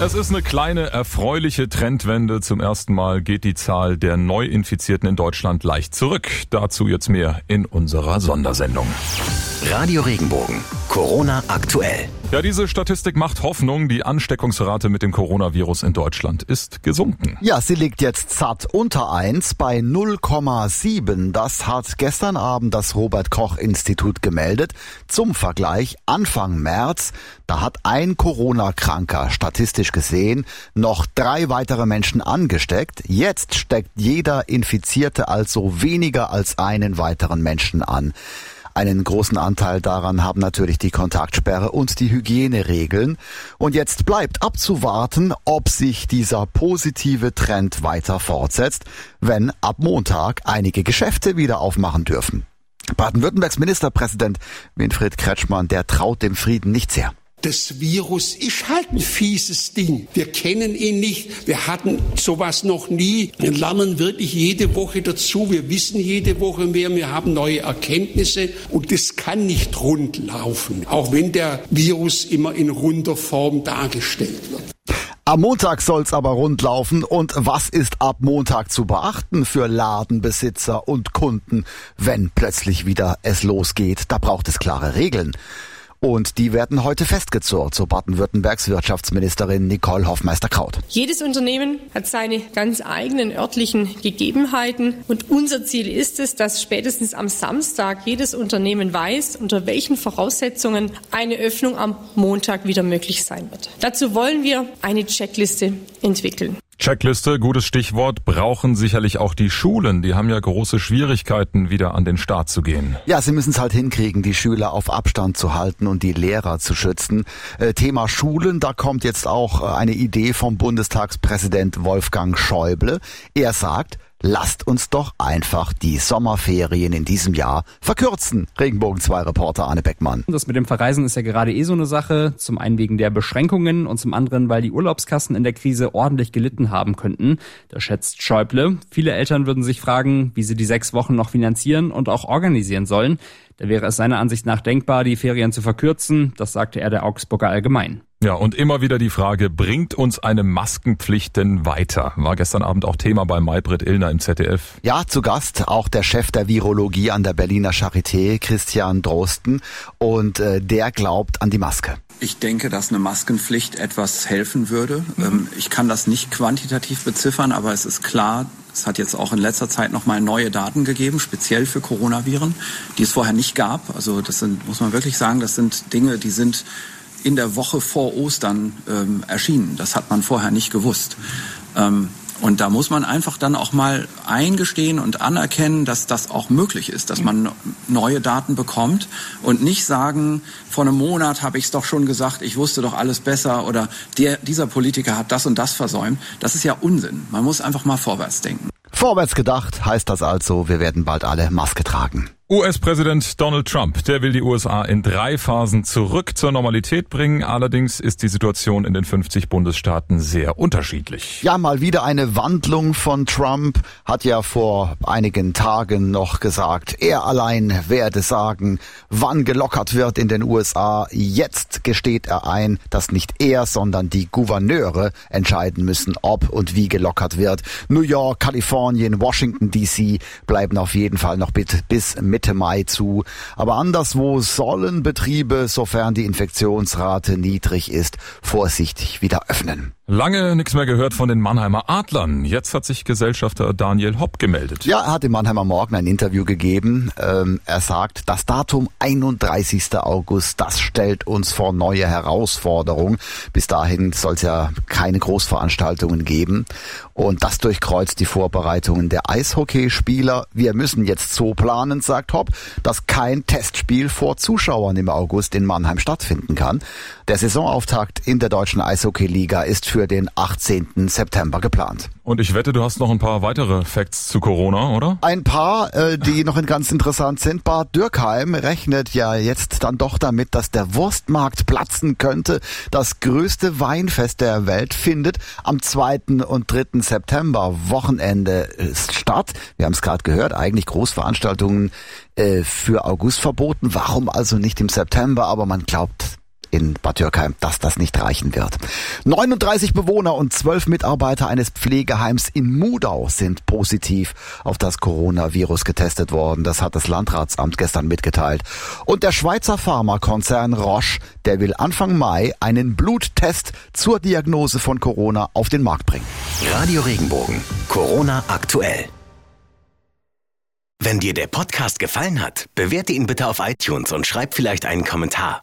Es ist eine kleine erfreuliche Trendwende. Zum ersten Mal geht die Zahl der Neuinfizierten in Deutschland leicht zurück. Dazu jetzt mehr in unserer Sondersendung. Radio Regenbogen. Corona aktuell. Ja, diese Statistik macht Hoffnung. Die Ansteckungsrate mit dem Coronavirus in Deutschland ist gesunken. Ja, sie liegt jetzt satt unter 1 bei 0,7. Das hat gestern Abend das Robert Koch Institut gemeldet. Zum Vergleich, Anfang März, da hat ein Corona-Kranker statistisch gesehen noch drei weitere Menschen angesteckt. Jetzt steckt jeder Infizierte also weniger als einen weiteren Menschen an. Einen großen Anteil daran haben natürlich die Kontaktsperre und die Hygieneregeln. Und jetzt bleibt abzuwarten, ob sich dieser positive Trend weiter fortsetzt, wenn ab Montag einige Geschäfte wieder aufmachen dürfen. Baden-Württembergs Ministerpräsident Winfried Kretschmann, der traut dem Frieden nicht sehr. Das Virus ist halt ein fieses Ding. Wir kennen ihn nicht. Wir hatten sowas noch nie. Wir lernen wirklich jede Woche dazu. Wir wissen jede Woche mehr. Wir haben neue Erkenntnisse. Und das kann nicht rund laufen. Auch wenn der Virus immer in runder Form dargestellt wird. Am Montag soll's aber rund laufen. Und was ist ab Montag zu beachten für Ladenbesitzer und Kunden, wenn plötzlich wieder es losgeht? Da braucht es klare Regeln. Und die werden heute festgezurrt, so Baden-Württembergs Wirtschaftsministerin Nicole Hoffmeister-Kraut. Jedes Unternehmen hat seine ganz eigenen örtlichen Gegebenheiten und unser Ziel ist es, dass spätestens am Samstag jedes Unternehmen weiß, unter welchen Voraussetzungen eine Öffnung am Montag wieder möglich sein wird. Dazu wollen wir eine Checkliste entwickeln. Checkliste, gutes Stichwort, brauchen sicherlich auch die Schulen. Die haben ja große Schwierigkeiten, wieder an den Start zu gehen. Ja, sie müssen es halt hinkriegen, die Schüler auf Abstand zu halten und die Lehrer zu schützen. Äh, Thema Schulen, da kommt jetzt auch äh, eine Idee vom Bundestagspräsident Wolfgang Schäuble. Er sagt, lasst uns doch einfach die Sommerferien in diesem Jahr verkürzen. Regenbogen 2 Reporter Arne Beckmann. Das mit dem Verreisen ist ja gerade eh so eine Sache. Zum einen wegen der Beschränkungen und zum anderen, weil die Urlaubskassen in der Krise ordentlich gelitten haben könnten. Da schätzt Schäuble. Viele Eltern würden sich fragen, wie sie die sechs Wochen noch finanzieren und auch organisieren sollen. Da wäre es seiner Ansicht nach denkbar, die Ferien zu verkürzen. Das sagte er der Augsburger Allgemein. Ja, und immer wieder die Frage, bringt uns eine Maskenpflicht denn weiter? War gestern Abend auch Thema bei Maybrit Illner im ZDF. Ja, zu Gast auch der Chef der Virologie an der Berliner Charité, Christian Drosten. Und äh, der glaubt an die Maske. Ich denke, dass eine Maskenpflicht etwas helfen würde. Mhm. Ich kann das nicht quantitativ beziffern, aber es ist klar, es hat jetzt auch in letzter Zeit nochmal neue Daten gegeben, speziell für Coronaviren, die es vorher nicht gab. Also das sind, muss man wirklich sagen, das sind Dinge, die sind in der Woche vor Ostern ähm, erschienen. Das hat man vorher nicht gewusst. Ähm, und da muss man einfach dann auch mal eingestehen und anerkennen, dass das auch möglich ist, dass man neue Daten bekommt und nicht sagen, vor einem Monat habe ich es doch schon gesagt, ich wusste doch alles besser oder der, dieser Politiker hat das und das versäumt. Das ist ja Unsinn. Man muss einfach mal vorwärts denken. Vorwärts gedacht heißt das also, wir werden bald alle Maske tragen. US-Präsident Donald Trump, der will die USA in drei Phasen zurück zur Normalität bringen. Allerdings ist die Situation in den 50 Bundesstaaten sehr unterschiedlich. Ja, mal wieder eine Wandlung von Trump. Hat ja vor einigen Tagen noch gesagt, er allein werde sagen, wann gelockert wird in den USA. Jetzt gesteht er ein, dass nicht er, sondern die Gouverneure entscheiden müssen, ob und wie gelockert wird. New York, Kalifornien, Washington DC bleiben auf jeden Fall noch bis Mai zu. Aber anderswo sollen Betriebe, sofern die Infektionsrate niedrig ist, vorsichtig wieder öffnen. Lange nichts mehr gehört von den Mannheimer Adlern. Jetzt hat sich Gesellschafter Daniel Hopp gemeldet. Ja, er hat im Mannheimer Morgen ein Interview gegeben. Ähm, er sagt, das Datum 31. August, das stellt uns vor neue Herausforderungen. Bis dahin soll es ja keine Großveranstaltungen geben. Und das durchkreuzt die Vorbereitungen der Eishockeyspieler. Wir müssen jetzt so planen, sagt Hopp, dass kein Testspiel vor Zuschauern im August in Mannheim stattfinden kann. Der Saisonauftakt in der deutschen Eishockeyliga ist für den 18. September geplant. Und ich wette, du hast noch ein paar weitere Facts zu Corona, oder? Ein paar, äh, die noch ganz interessant sind. Bad Dürkheim rechnet ja jetzt dann doch damit, dass der Wurstmarkt platzen könnte. Das größte Weinfest der Welt findet am 2. und 3. September Wochenende statt. Wir haben es gerade gehört, eigentlich Großveranstaltungen äh, für August verboten. Warum also nicht im September? Aber man glaubt, in Bad Dürkheim, dass das nicht reichen wird. 39 Bewohner und 12 Mitarbeiter eines Pflegeheims in Mudau sind positiv auf das Coronavirus getestet worden. Das hat das Landratsamt gestern mitgeteilt. Und der Schweizer Pharmakonzern Roche, der will Anfang Mai einen Bluttest zur Diagnose von Corona auf den Markt bringen. Radio Regenbogen. Corona aktuell. Wenn dir der Podcast gefallen hat, bewerte ihn bitte auf iTunes und schreib vielleicht einen Kommentar.